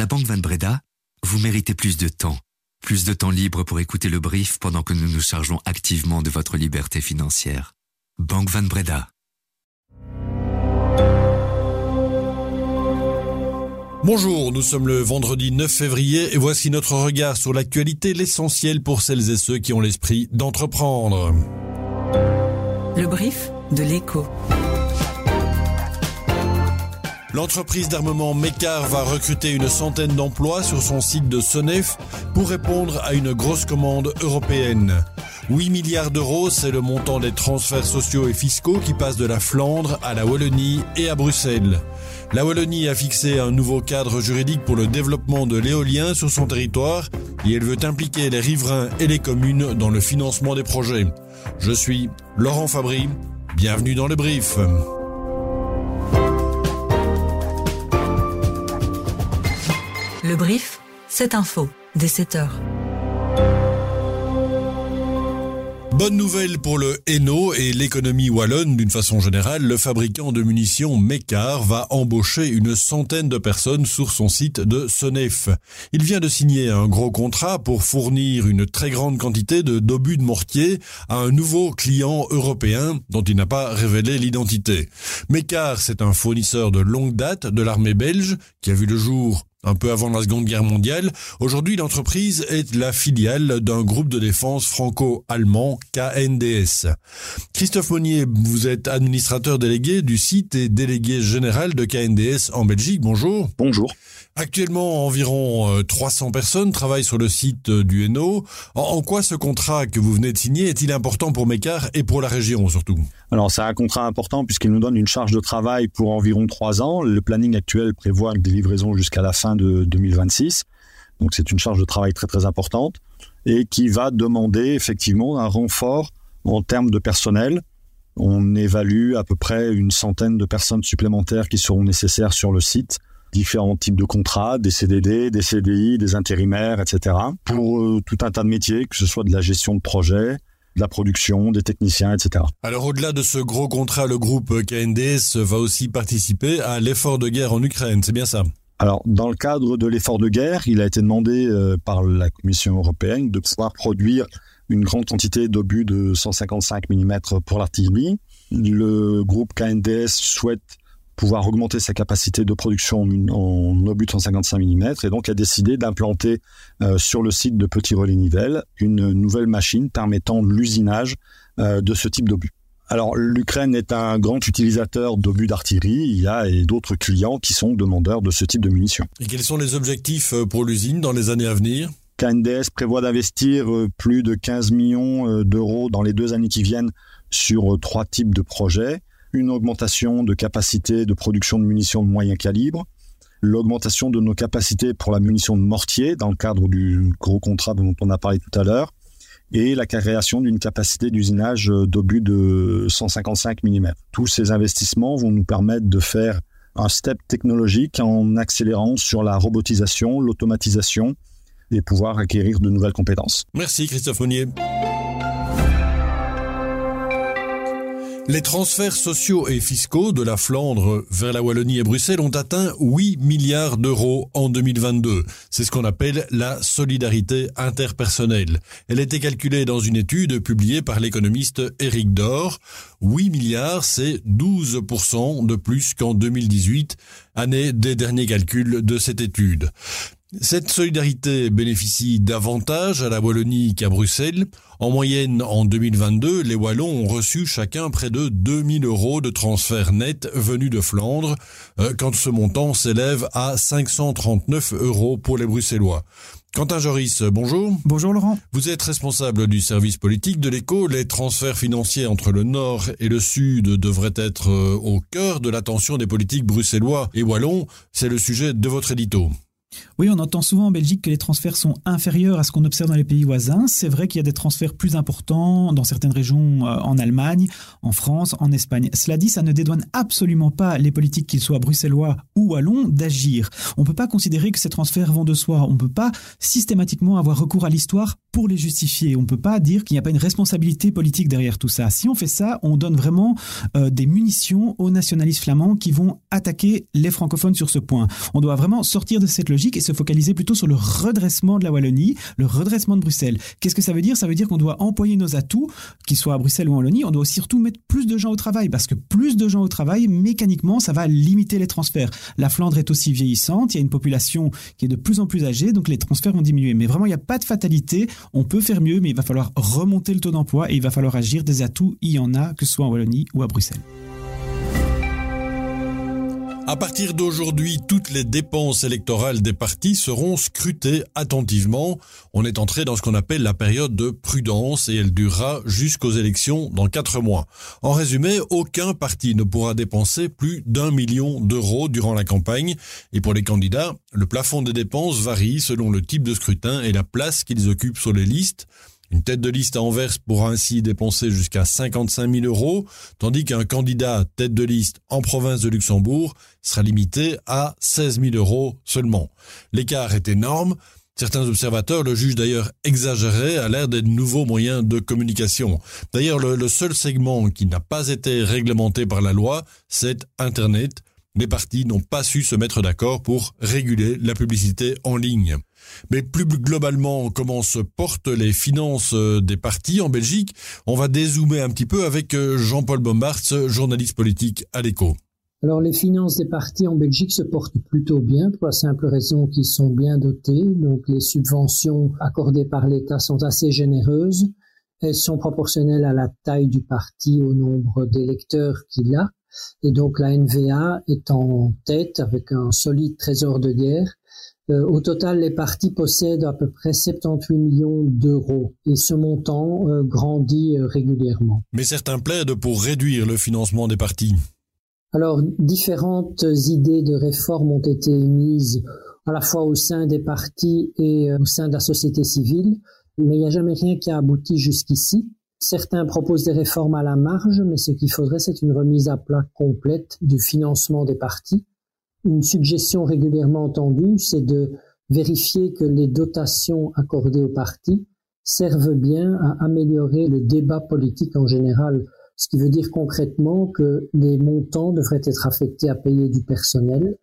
la Banque Van Breda, vous méritez plus de temps. Plus de temps libre pour écouter le brief pendant que nous nous chargeons activement de votre liberté financière. Banque Van Breda. Bonjour, nous sommes le vendredi 9 février et voici notre regard sur l'actualité, l'essentiel pour celles et ceux qui ont l'esprit d'entreprendre. Le brief de l'écho. L'entreprise d'armement Mecar va recruter une centaine d'emplois sur son site de Senef pour répondre à une grosse commande européenne. 8 milliards d'euros, c'est le montant des transferts sociaux et fiscaux qui passent de la Flandre à la Wallonie et à Bruxelles. La Wallonie a fixé un nouveau cadre juridique pour le développement de l'éolien sur son territoire et elle veut impliquer les riverains et les communes dans le financement des projets. Je suis Laurent Fabry, bienvenue dans le brief. Le brief, cette info, dès 7 heures. Bonne nouvelle pour le Hainaut et l'économie wallonne d'une façon générale, le fabricant de munitions Mécar va embaucher une centaine de personnes sur son site de Senef. Il vient de signer un gros contrat pour fournir une très grande quantité de d'obus de mortier à un nouveau client européen dont il n'a pas révélé l'identité. Mécar, c'est un fournisseur de longue date de l'armée belge qui a vu le jour un peu avant la Seconde Guerre mondiale. Aujourd'hui, l'entreprise est la filiale d'un groupe de défense franco-allemand, KNDS. Christophe Monnier, vous êtes administrateur délégué du site et délégué général de KNDS en Belgique. Bonjour. Bonjour. Actuellement, environ 300 euh, personnes travaillent sur le site euh, du Hainaut. En quoi ce contrat que vous venez de signer est-il important pour Mécar et pour la région surtout? Alors, c'est un contrat important puisqu'il nous donne une charge de travail pour environ 3 ans. Le planning actuel prévoit des livraisons jusqu'à la fin de 2026. Donc, c'est une charge de travail très très importante et qui va demander effectivement un renfort en termes de personnel. On évalue à peu près une centaine de personnes supplémentaires qui seront nécessaires sur le site différents types de contrats, des CDD, des CDI, des intérimaires, etc. pour euh, tout un tas de métiers, que ce soit de la gestion de projet, de la production, des techniciens, etc. Alors au-delà de ce gros contrat, le groupe KNDS va aussi participer à l'effort de guerre en Ukraine, c'est bien ça? Alors, dans le cadre de l'effort de guerre, il a été demandé euh, par la Commission européenne de pouvoir produire une grande quantité d'obus de 155 mm pour l'artillerie. Le groupe KNDS souhaite pouvoir augmenter sa capacité de production en, obus de 155 mm et donc a décidé d'implanter euh, sur le site de Petit Relais Nivelles une nouvelle machine permettant l'usinage euh, de ce type d'obus. Alors l'Ukraine est un grand utilisateur d'obus d'artillerie, il y a d'autres clients qui sont demandeurs de ce type de munitions. Et quels sont les objectifs euh, pour l'usine dans les années à venir? KNDS prévoit d'investir plus de 15 millions d'euros dans les deux années qui viennent sur trois types de projets une augmentation de capacité de production de munitions de moyen calibre, l'augmentation de nos capacités pour la munition de mortier dans le cadre du gros contrat dont on a parlé tout à l'heure, et la création d'une capacité d'usinage d'obus de 155 mm. Tous ces investissements vont nous permettre de faire un step technologique en accélérant sur la robotisation, l'automatisation et pouvoir acquérir de nouvelles compétences. Merci Christophe Monnier. Les transferts sociaux et fiscaux de la Flandre vers la Wallonie et Bruxelles ont atteint 8 milliards d'euros en 2022. C'est ce qu'on appelle la solidarité interpersonnelle. Elle été calculée dans une étude publiée par l'économiste Eric Dor. 8 milliards, c'est 12% de plus qu'en 2018, année des derniers calculs de cette étude. Cette solidarité bénéficie davantage à la Wallonie qu'à Bruxelles. En moyenne, en 2022, les Wallons ont reçu chacun près de 2000 euros de transferts nets venus de Flandre, euh, quand ce montant s'élève à 539 euros pour les Bruxellois. Quentin Joris, bonjour. Bonjour Laurent. Vous êtes responsable du service politique de l'écho. Les transferts financiers entre le Nord et le Sud devraient être euh, au cœur de l'attention des politiques bruxellois et wallons. C'est le sujet de votre édito. Oui, on entend souvent en Belgique que les transferts sont inférieurs à ce qu'on observe dans les pays voisins. C'est vrai qu'il y a des transferts plus importants dans certaines régions euh, en Allemagne, en France, en Espagne. Cela dit, ça ne dédouane absolument pas les politiques, qu'ils soient bruxellois ou wallons, d'agir. On ne peut pas considérer que ces transferts vont de soi. On ne peut pas systématiquement avoir recours à l'histoire pour les justifier. On ne peut pas dire qu'il n'y a pas une responsabilité politique derrière tout ça. Si on fait ça, on donne vraiment euh, des munitions aux nationalistes flamands qui vont attaquer les francophones sur ce point. On doit vraiment sortir de cette logique Et se focaliser plutôt sur le redressement de la Wallonie, le redressement de Bruxelles. Qu'est-ce que ça veut dire? Ça veut dire qu'on doit employer nos atouts, qu'ils soient à Bruxelles ou en Wallonie, on doit aussi surtout mettre plus de gens au travail, parce que plus de gens au travail, mécaniquement, ça va limiter les transferts. La Flandre est aussi vieillissante, il y a une population qui est de plus en plus âgée, donc les transferts vont diminuer. Mais vraiment, il n'y a pas de fatalité, on peut faire mieux, mais il va falloir remonter le taux d'emploi et il va falloir agir. Des atouts, il y en a, que ce soit en Wallonie ou à Bruxelles. À partir d'aujourd'hui, toutes les dépenses électorales des partis seront scrutées attentivement. On est entré dans ce qu'on appelle la période de prudence et elle durera jusqu'aux élections dans quatre mois. En résumé, aucun parti ne pourra dépenser plus d'un million d'euros durant la campagne. Et pour les candidats, le plafond des dépenses varie selon le type de scrutin et la place qu'ils occupent sur les listes. Une tête de liste à Anvers pourra ainsi dépenser jusqu'à 55 000 euros, tandis qu'un candidat tête de liste en province de Luxembourg sera limité à 16 000 euros seulement. L'écart est énorme. Certains observateurs le jugent d'ailleurs exagéré à l'ère des nouveaux moyens de communication. D'ailleurs, le, seul segment qui n'a pas été réglementé par la loi, c'est Internet. Les partis n'ont pas su se mettre d'accord pour réguler la publicité en ligne. Mais plus globalement, comment se portent les finances euh, des partis en Belgique? On va dézoomer un petit peu avec euh, Jean-Paul Bombarts, journaliste politique à l'écho. Alors les finances des partis en Belgique se portent plutôt bien pour la simple raison qu'ils sont bien dotés. Donc les subventions accordées par l'État sont assez généreuses. Elles sont proportionnelles à la taille du parti, au nombre d'électeurs qu'il a. Et donc la NVA est en tête avec un solide trésor de guerre au total, les partis possèdent à peu près 78 millions d'euros et ce montant euh, grandit euh, régulièrement. Mais certains plaident pour réduire le financement des partis. Alors, différentes idées de réforme ont été émises à la fois au sein des partis et au sein de la société civile, mais il n'y a jamais rien qui a abouti jusqu'ici. Certains proposent des réformes à la marge, mais ce qu'il faudrait, c'est une remise à plat complète du financement des partis une suggestion régulièrement entendue, c'est de vérifier que les dotations accordées aux partis servent bien à améliorer le débat politique en général, ce qui veut dire concrètement que les montants devraient être affectés à payer du personnel,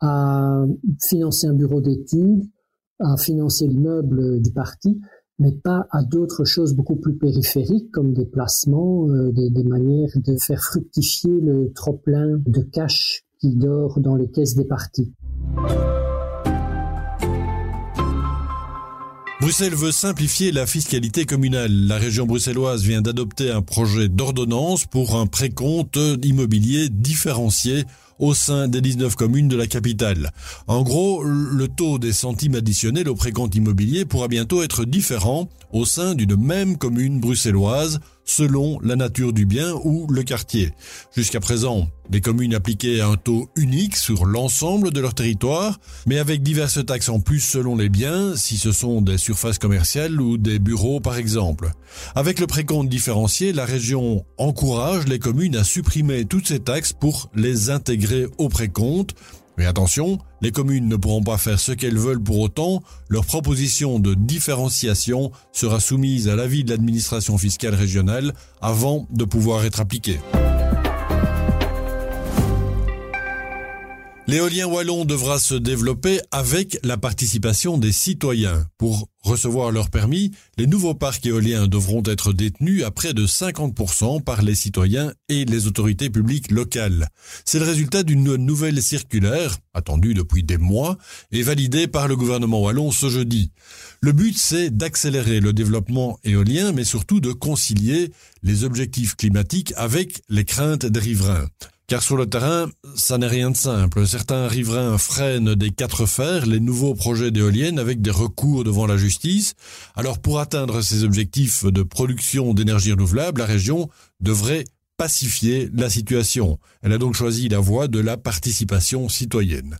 à financer un bureau d'études, à financer l'immeuble du parti, mais pas à d'autres choses beaucoup plus périphériques comme des placements, euh, des, des manières de faire fructifier le trop-plein de cash qui dort dans les caisses des partis. Bruxelles veut simplifier la fiscalité communale. La région bruxelloise vient d'adopter un projet d'ordonnance pour un précompte immobilier différencié au sein des 19 communes de la capitale. En gros, le taux des centimes additionnels au précompte immobilier pourra bientôt être différent au sein d'une même commune bruxelloise selon la nature du bien ou le quartier. Jusqu'à présent, les communes appliquaient un taux unique sur l'ensemble de leur territoire, mais avec diverses taxes en plus selon les biens, si ce sont des surfaces commerciales ou des bureaux par exemple. Avec le précompte différencié, la région encourage les communes à supprimer toutes ces taxes pour les intégrer au précompte, mais attention, les communes ne pourront pas faire ce qu'elles veulent pour autant, leur proposition de différenciation sera soumise à l'avis de l'administration fiscale régionale avant de pouvoir être appliquée. L'éolien wallon devra se développer avec la participation des citoyens. Pour recevoir leur permis, les nouveaux parcs éoliens devront être détenus à près de 50% par les citoyens et les autorités publiques locales. C'est le résultat d'une nouvelle circulaire, attendue depuis des mois, et validée par le gouvernement wallon ce jeudi. Le but, c'est d'accélérer le développement éolien, mais surtout de concilier les objectifs climatiques avec les craintes des riverains. Car sur le terrain, ça n'est rien de simple. Certains riverains freinent des quatre fers les nouveaux projets d'éoliennes avec des recours devant la justice. Alors pour atteindre ces objectifs de production d'énergie renouvelable, la région devrait pacifier la situation. Elle a donc choisi la voie de la participation citoyenne.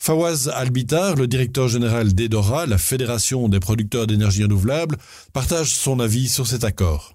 Fawaz Albitar, le directeur général d'EDORA, la Fédération des producteurs d'énergie renouvelable, partage son avis sur cet accord.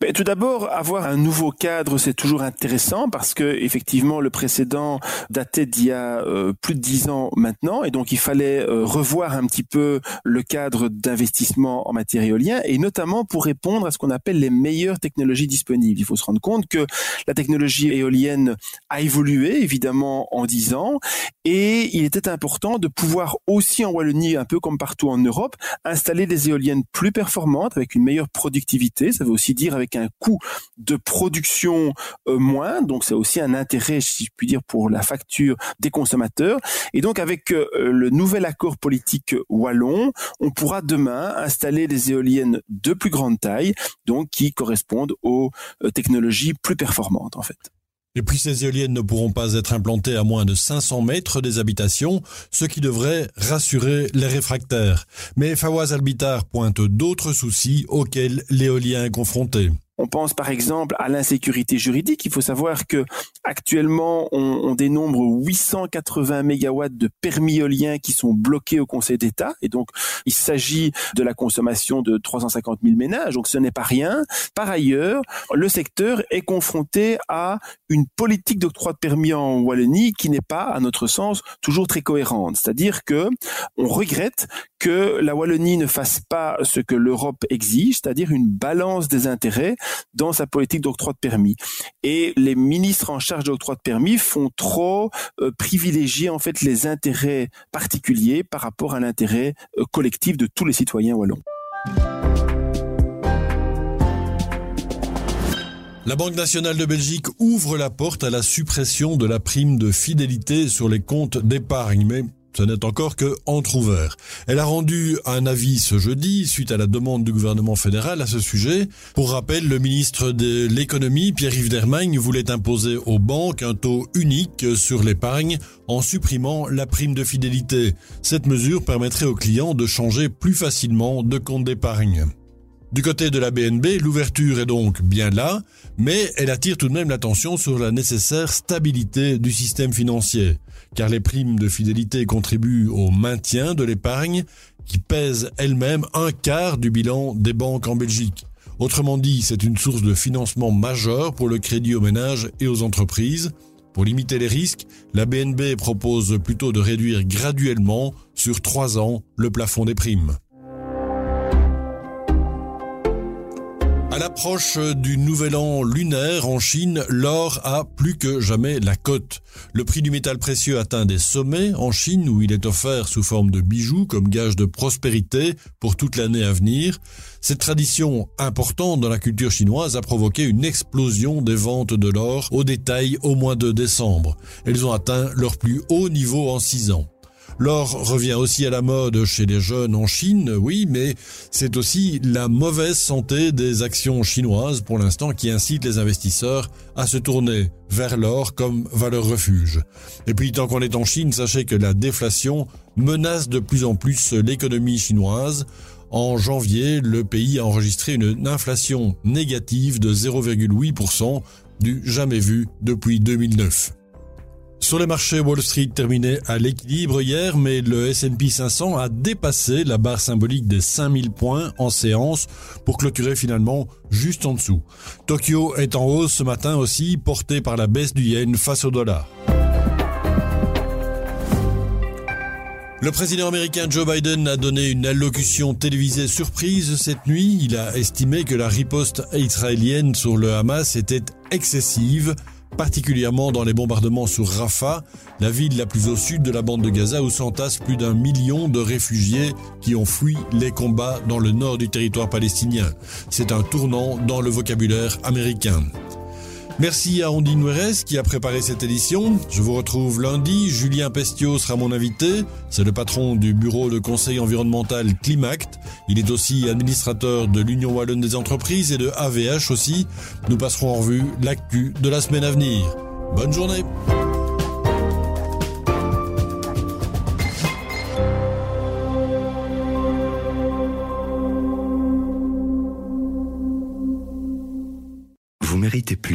Ben, Tout d'abord, avoir un nouveau cadre, c'est toujours intéressant parce que effectivement, le précédent datait d'il y a euh, plus de dix ans maintenant, et donc il fallait euh, revoir un petit peu le cadre d'investissement en matière éolien, et notamment pour répondre à ce qu'on appelle les meilleures technologies disponibles. Il faut se rendre compte que la technologie éolienne a évolué évidemment en dix ans, et il était important de pouvoir aussi en Wallonie, un peu comme partout en Europe, installer des éoliennes plus performantes avec une meilleure productivité. Ça veut aussi dire avec un coût de production euh, moins. Donc c'est aussi un intérêt, si je puis dire, pour la facture des consommateurs. Et donc avec euh, le nouvel accord politique wallon, on pourra demain installer des éoliennes de plus grande taille, donc qui correspondent aux euh, technologies plus performantes en fait. Et puis ces éoliennes ne pourront pas être implantées à moins de 500 mètres des habitations, ce qui devrait rassurer les réfractaires. Mais Fawaz Albitar pointe d'autres soucis auxquels l'éolien est confronté. On pense par exemple à l'insécurité juridique. Il faut savoir que actuellement, on, on dénombre 880 mégawatts de permis éoliens qui sont bloqués au Conseil d'État. Et donc, il s'agit de la consommation de 350 000 ménages. Donc, ce n'est pas rien. Par ailleurs, le secteur est confronté à une politique d'octroi de permis en Wallonie qui n'est pas, à notre sens, toujours très cohérente. C'est-à-dire que on regrette que la Wallonie ne fasse pas ce que l'Europe exige, c'est-à-dire une balance des intérêts dans sa politique d'octroi de permis. Et les ministres en charge de l'octroi de permis font trop euh, privilégier en fait les intérêts particuliers par rapport à l'intérêt euh, collectif de tous les citoyens wallons. La Banque nationale de Belgique ouvre la porte à la suppression de la prime de fidélité sur les comptes d'épargne, ce n'est encore que ouvert. Elle a rendu un avis ce jeudi suite à la demande du gouvernement fédéral à ce sujet. Pour rappel, le ministre de l'économie, Pierre-Yves Dermagne, voulait imposer aux banques un taux unique sur l'épargne en supprimant la prime de fidélité. Cette mesure permettrait aux clients de changer plus facilement de compte d'épargne. Du côté de la BNB, l'ouverture est donc bien là, mais elle attire tout de même l'attention sur la nécessaire stabilité du système financier, car les primes de fidélité contribuent au maintien de l'épargne, qui pèse elle-même un quart du bilan des banques en Belgique. Autrement dit, c'est une source de financement majeure pour le crédit aux ménages et aux entreprises. Pour limiter les risques, la BNB propose plutôt de réduire graduellement, sur trois ans, le plafond des primes. À l'approche du nouvel an lunaire en Chine, l'or a plus que jamais la cote. Le prix du métal précieux atteint des sommets en Chine où il est offert sous forme de bijoux comme gage de prospérité pour toute l'année à venir. Cette tradition importante dans la culture chinoise a provoqué une explosion des ventes de l'or au détail au mois de décembre. Elles ont atteint leur plus haut niveau en six ans. L'or revient aussi à la mode chez les jeunes en Chine, oui, mais c'est aussi la mauvaise santé des actions chinoises pour l'instant qui incite les investisseurs à se tourner vers l'or comme valeur refuge. Et puis tant qu'on est en Chine, sachez que la déflation menace de plus en plus l'économie chinoise. En janvier, le pays a enregistré une inflation négative de 0,8% du jamais vu depuis 2009. Sur les marchés, Wall Street terminait à l'équilibre hier, mais le S&P 500 a dépassé la barre symbolique des 5000 points en séance pour clôturer finalement juste en dessous. Tokyo est en hausse ce matin aussi, porté par la baisse du yen face au dollar. Le président américain Joe Biden a donné une allocution télévisée surprise cette nuit. Il a estimé que la riposte israélienne sur le Hamas était excessive particulièrement dans les bombardements sur Rafah, la ville la plus au sud de la bande de Gaza où s'entassent plus d'un million de réfugiés qui ont fui les combats dans le nord du territoire palestinien. C'est un tournant dans le vocabulaire américain. Merci à Ondine Nuerez qui a préparé cette édition. Je vous retrouve lundi. Julien Pestio sera mon invité. C'est le patron du bureau de conseil environnemental Climact. Il est aussi administrateur de l'Union Wallonne des entreprises et de AVH aussi. Nous passerons en revue l'actu de la semaine à venir. Bonne journée.